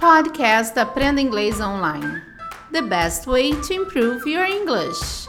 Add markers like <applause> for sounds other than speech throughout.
Podcast Aprenda Inglês Online. The best way to improve your English.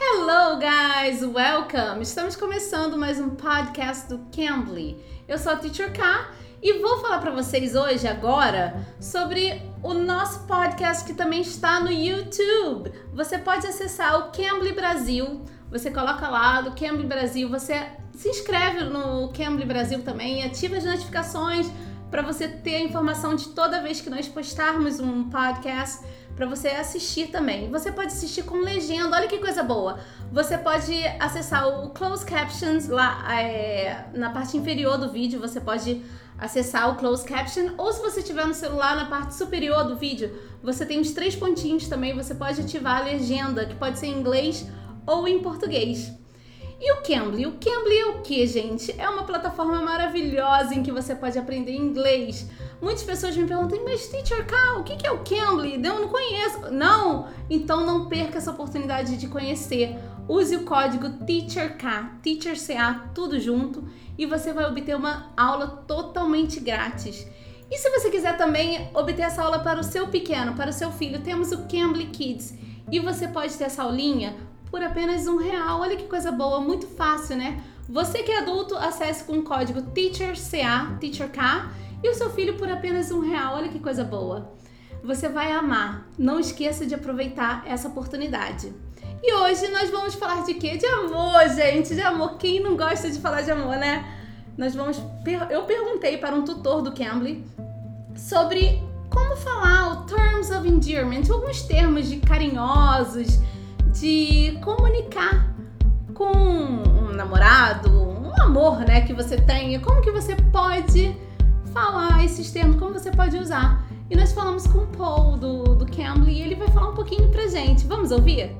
Hello, guys! Welcome! Estamos começando mais um podcast do Cambly. Eu sou a Teacher K e vou falar para vocês hoje, agora, sobre o nosso podcast que também está no YouTube. Você pode acessar o Cambly Brasil. Você coloca lá do Cambly Brasil, você se inscreve no Cambly Brasil também, ativa as notificações para você ter a informação de toda vez que nós postarmos um podcast para você assistir também. Você pode assistir com legenda, olha que coisa boa. Você pode acessar o Closed Captions lá é, na parte inferior do vídeo, você pode acessar o Closed Caption, ou se você tiver no celular na parte superior do vídeo, você tem os três pontinhos também, você pode ativar a legenda, que pode ser em inglês ou em português. E o Cambly? O Cambly é o que, gente? É uma plataforma maravilhosa em que você pode aprender inglês. Muitas pessoas me perguntam, mas Teacher K, o que é o Cambly? Eu não conheço. Não? Então não perca essa oportunidade de conhecer. Use o código TEACHERK, TEACHERCA, tudo junto, e você vai obter uma aula totalmente grátis. E se você quiser também obter essa aula para o seu pequeno, para o seu filho, temos o Cambly Kids. E você pode ter essa aulinha por apenas um real. Olha que coisa boa, muito fácil, né? Você que é adulto, acesse com o código TEACHERCA, TEACHERK, e o seu filho por apenas um real. Olha que coisa boa. Você vai amar. Não esqueça de aproveitar essa oportunidade. E hoje nós vamos falar de quê? De amor, gente, de amor. Quem não gosta de falar de amor, né? Nós vamos. Eu perguntei para um tutor do Cambly sobre como falar o terms of endearment, alguns termos de carinhosos, de comunicar com um namorado, um amor, né, que você tenha, como que você pode falar esses termos, como você pode usar. E nós falamos com o Paul do, do Cambly e ele vai falar um pouquinho pra gente. Vamos ouvir?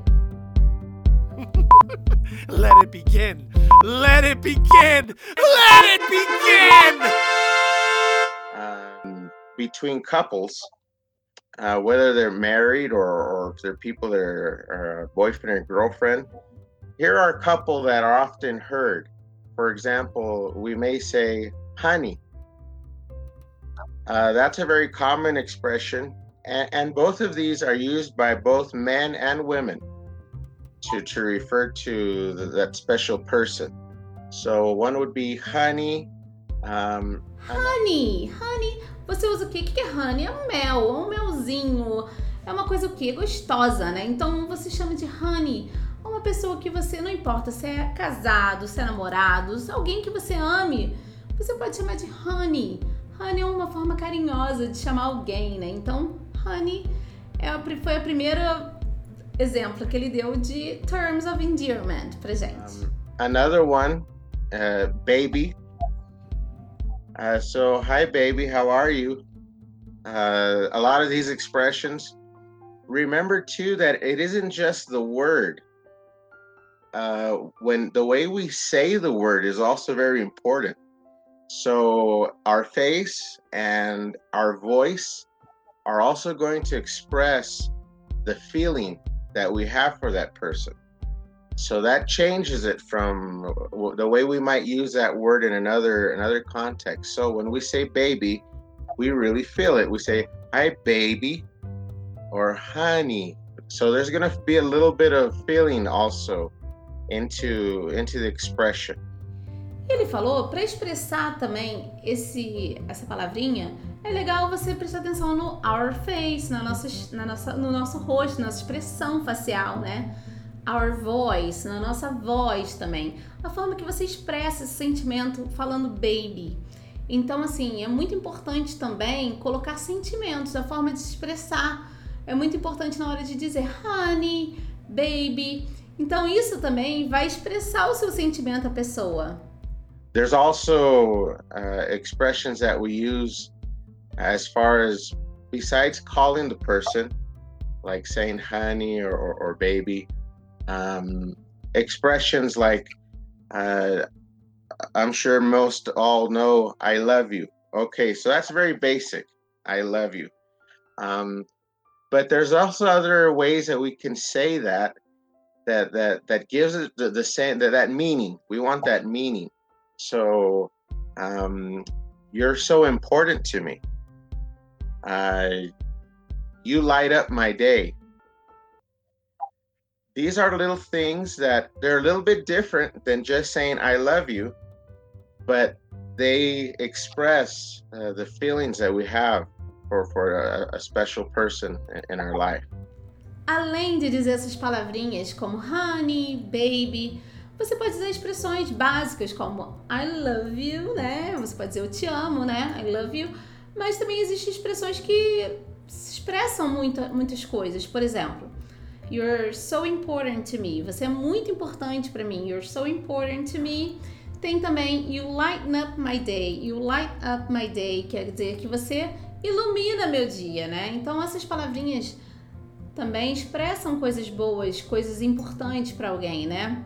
<laughs> Let it begin! Let it begin! Let it begin! Um, between couples, uh, whether they're married or, or if they're people that are, are boyfriend and girlfriend. Here are a couple that are often heard. For example, we may say, honey. Uh, that's a very common expression. And, and both of these are used by both men and women to, to refer to the, that special person. So one would be honey. Um, honey, honey. Você usa o quê? O que é honey? É um mel, é um melzinho. É uma coisa o quê? Gostosa, né? Então você chama de honey uma pessoa que você, não importa se é casado, se é namorado, se é alguém que você ame, você pode chamar de honey. Honey é uma forma carinhosa de chamar alguém, né? Então, honey é foi a primeira exemplo que ele deu de terms of endearment pra gente. Um, another one, uh, baby. Uh, so, hi, baby, how are you? Uh, a lot of these expressions, remember too that it isn't just the word. Uh, when the way we say the word is also very important. So, our face and our voice are also going to express the feeling that we have for that person. So that changes it from the way we might use that word in another another context. So when we say baby, we really feel it. We say hi baby or honey. So there's going be a little bit of feeling also into into the expression. Ele falou para expressar também esse essa palavrinha, é legal você prestar atenção no our face, na nossa, na nossa, no nosso rosto, na nossa expressão facial, né? Our voice, na nossa voz também. A forma que você expressa esse sentimento falando baby. Então, assim, é muito importante também colocar sentimentos, a forma de expressar. É muito importante na hora de dizer honey, baby. Então, isso também vai expressar o seu sentimento à pessoa. There's also uh, expressions that we use as far as besides calling the person, like saying honey or, or, or baby. Um, expressions like uh, I'm sure most all know I love you. Okay, so that's very basic. I love you. Um, but there's also other ways that we can say that that that that gives it the, the same that that meaning. We want that meaning. So um, you're so important to me. Uh, you light up my day. These are little things that they're a little bit different than just saying I love you, but they express uh, the feelings that we have for, for a, a special person in our life. Além de dizer essas palavrinhas como honey, baby, você pode dizer expressões básicas como I love you, né? Você pode dizer eu te amo, né? I love you. Mas também existem expressões que expressam muita, muitas coisas. Por exemplo, You're so important to me. Você é muito importante para mim. You're so important to me. Tem também You lighten up my day. You light up my day quer dizer que você ilumina meu dia, né? Então essas palavrinhas também expressam coisas boas, coisas importantes para alguém, né?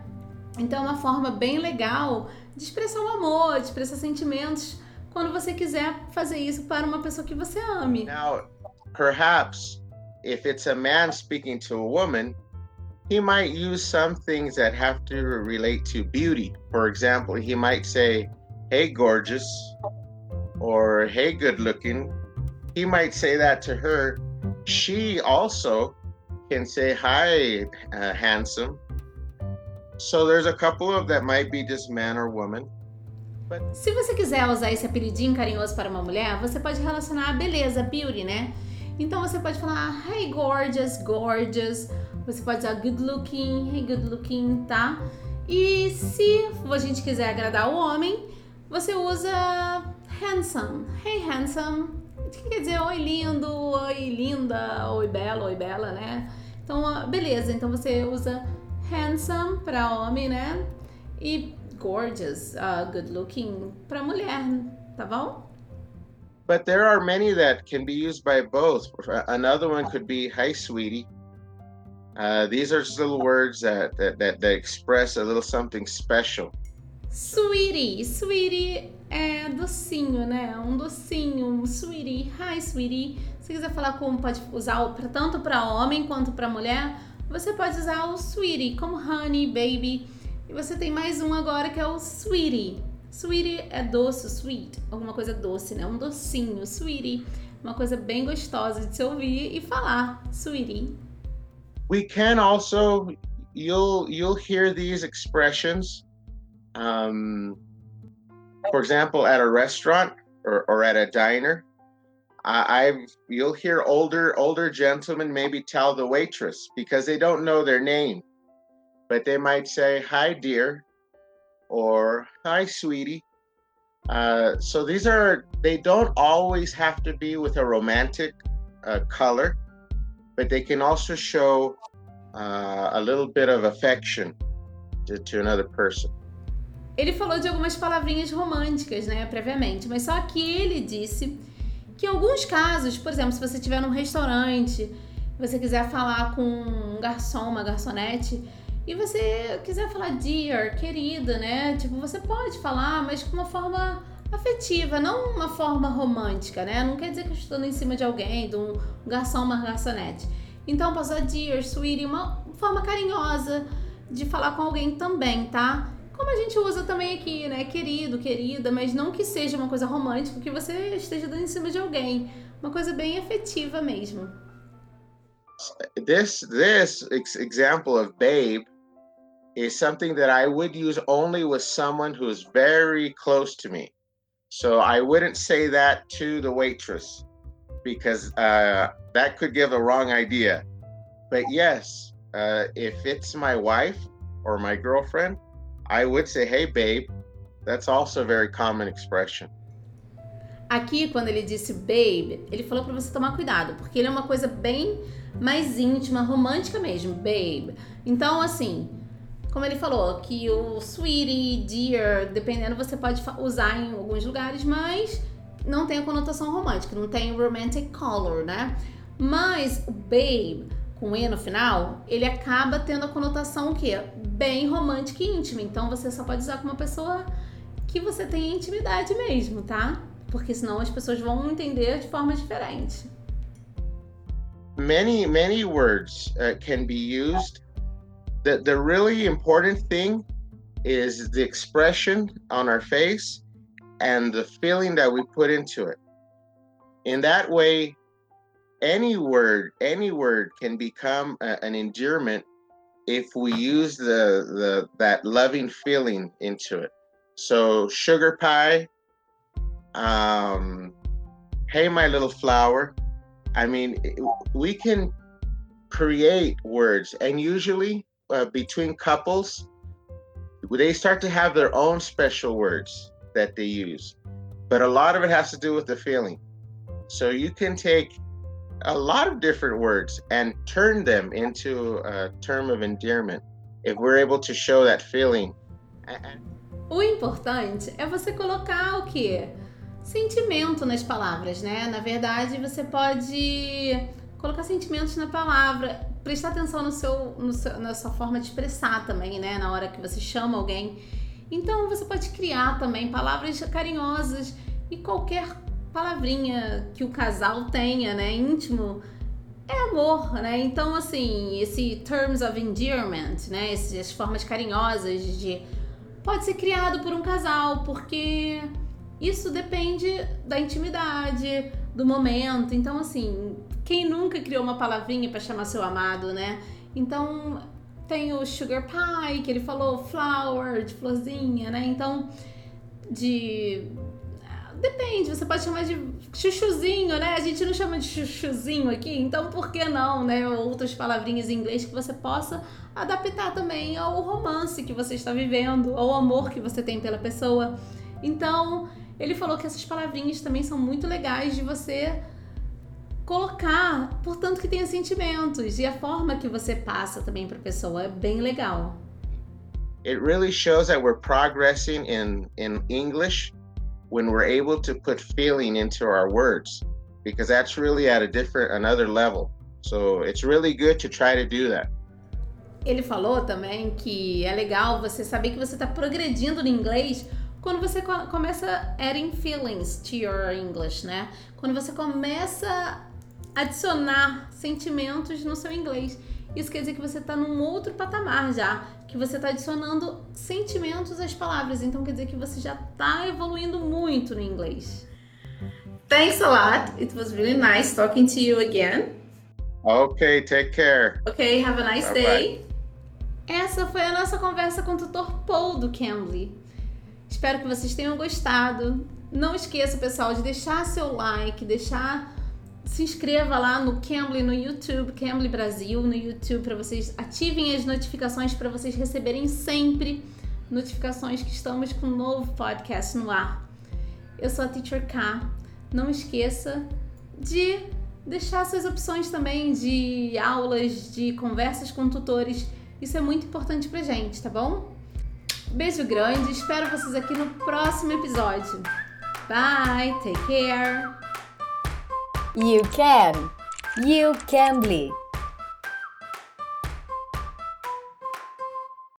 Então é uma forma bem legal de expressar o amor, de expressar sentimentos quando você quiser fazer isso para uma pessoa que você ame. Now, perhaps if it's a man speaking to a woman, he might use some things that have to relate to beauty. For example, he might say, Hey, gorgeous, or Hey, good looking. He might say that to her. She also can say, Hi, uh, handsome. So there's a couple of that might be just man or woman. But... Se você quiser usar esse apelidinho carinhoso para uma mulher, você pode relacionar a beleza, beauty, né? Então você pode falar hey gorgeous, gorgeous. Você pode usar good looking, hey good looking, tá? E se a gente quiser agradar o homem, você usa handsome, hey handsome. Que quer dizer oi lindo, oi linda, oi bela, oi bela, né? Então, beleza. Então você usa handsome para homem, né? E gorgeous, uh, good looking para mulher, tá bom? But there are many that can be used by both. Another one could be "Hi, sweetie." Uh, these are just little words that, that that that express a little something special. Sweetie, sweetie é docinho, né? Um docinho, sweetie. Hi, sweetie. Se quiser falar como pode usar tanto para homem quanto para mulher, você pode usar o sweetie como honey, baby. E você tem mais um agora que é o sweetie. Sweetie é doce, sweet, alguma coisa doce, né? Um docinho, sweetie. Uma coisa bem gostosa de se ouvir e falar, sweetie. We can also you'll you'll hear these expressions um, for example at a restaurant or, or at a diner I, I've you'll hear older older gentlemen maybe tell the waitress because they don't know their name but they might say hi dear or hi sweetie. Uh, so these are they don't always have to be with a romantic uh, color but they can also show uh, a little bit of affection to, to another person. Ele falou de algumas palavrinhas românticas, né, previamente, mas só que ele disse que em alguns casos, por exemplo, se você estiver num restaurante, você quiser falar com um garçom, uma garçonete, e você quiser falar dear, querida, né? Tipo, você pode falar, mas com uma forma afetiva, não uma forma romântica, né? Não quer dizer que eu estou em cima de alguém, de um garçom, uma garçonete. Então, posso usar dear, sweetie, uma forma carinhosa de falar com alguém também, tá? Como a gente usa também aqui, né? Querido, querida, mas não que seja uma coisa romântica, que você esteja dando em cima de alguém. Uma coisa bem afetiva mesmo. This this example of babe is something that I would use only with someone who is very close to me. So I wouldn't say that to the waitress because uh, that could give a wrong idea. But yes, uh, if it's my wife or my girlfriend, I would say, hey, babe. That's also a very common expression. Aqui, quando ele disse babe, ele falou para você tomar cuidado, porque ele é uma coisa bem mais íntima, romântica mesmo, babe. Então, assim, como ele falou, que o sweetie, dear, dependendo, você pode usar em alguns lugares, mas não tem a conotação romântica, não tem romantic color, né? Mas o babe, com E no final, ele acaba tendo a conotação que bem romântica e íntima. Então você só pode usar com uma pessoa que você tem intimidade mesmo, tá? Porque senão as pessoas vão entender de forma diferente. Many, many words uh, can be used the, the really important thing is the expression on our face and the feeling that we put into it. In that way, any word, any word can become a, an endearment if we use the the that loving feeling into it. So sugar pie, um, hey my little flower. I mean, we can create words, and usually uh, between couples, they start to have their own special words that they use. But a lot of it has to do with the feeling. So you can take a lot of different words and turn them into a term of endearment if we're able to show that feeling. O importante é você colocar o que? Sentimento nas palavras, né? Na verdade, você pode colocar sentimentos na palavra, prestar atenção no seu, no seu, na sua forma de expressar também, né? Na hora que você chama alguém. Então, você pode criar também palavras carinhosas e qualquer palavrinha que o casal tenha, né, íntimo, é amor, né? Então, assim, esse terms of endearment, né, essas formas carinhosas de pode ser criado por um casal, porque isso depende da intimidade, do momento. Então, assim, quem nunca criou uma palavrinha para chamar seu amado, né? Então, tem o sugar pie, que ele falou flower, de florzinha, né? Então, de Depende, você pode chamar de chuchuzinho, né? A gente não chama de chuchuzinho aqui, então por que não, né? Outras palavrinhas em inglês que você possa adaptar também ao romance que você está vivendo, ao amor que você tem pela pessoa. Então, ele falou que essas palavrinhas também são muito legais de você colocar, portanto que tenha sentimentos e a forma que você passa também para a pessoa é bem legal. It really shows that we're progressing in in English when we're able to put feeling into our words because that's really at a different another level. So it's really good to try to do that. Ele falou também que é legal você saber que você está progredindo no inglês quando você começa adding feelings to your English, né? Quando você começa a adicionar sentimentos no seu inglês. Isso quer dizer que você está num outro patamar já, que você está adicionando sentimentos às palavras. Então quer dizer que você já está evoluindo muito no inglês. Thanks a lot. It was really nice talking to you again. Okay, take care. Okay, have a nice bye day. Bye. Essa foi a nossa conversa com o tutor Paul do Cambly. Espero que vocês tenham gostado. Não esqueça, pessoal, de deixar seu like, deixar se inscreva lá no Cambly no YouTube, Cambly Brasil no YouTube, para vocês ativem as notificações para vocês receberem sempre notificações que estamos com um novo podcast no ar. Eu sou a Teacher K. Não esqueça de deixar suas opções também de aulas, de conversas com tutores. Isso é muito importante pra gente, tá bom? Beijo grande, espero vocês aqui no próximo episódio. Bye, take care. You can. You can bleed.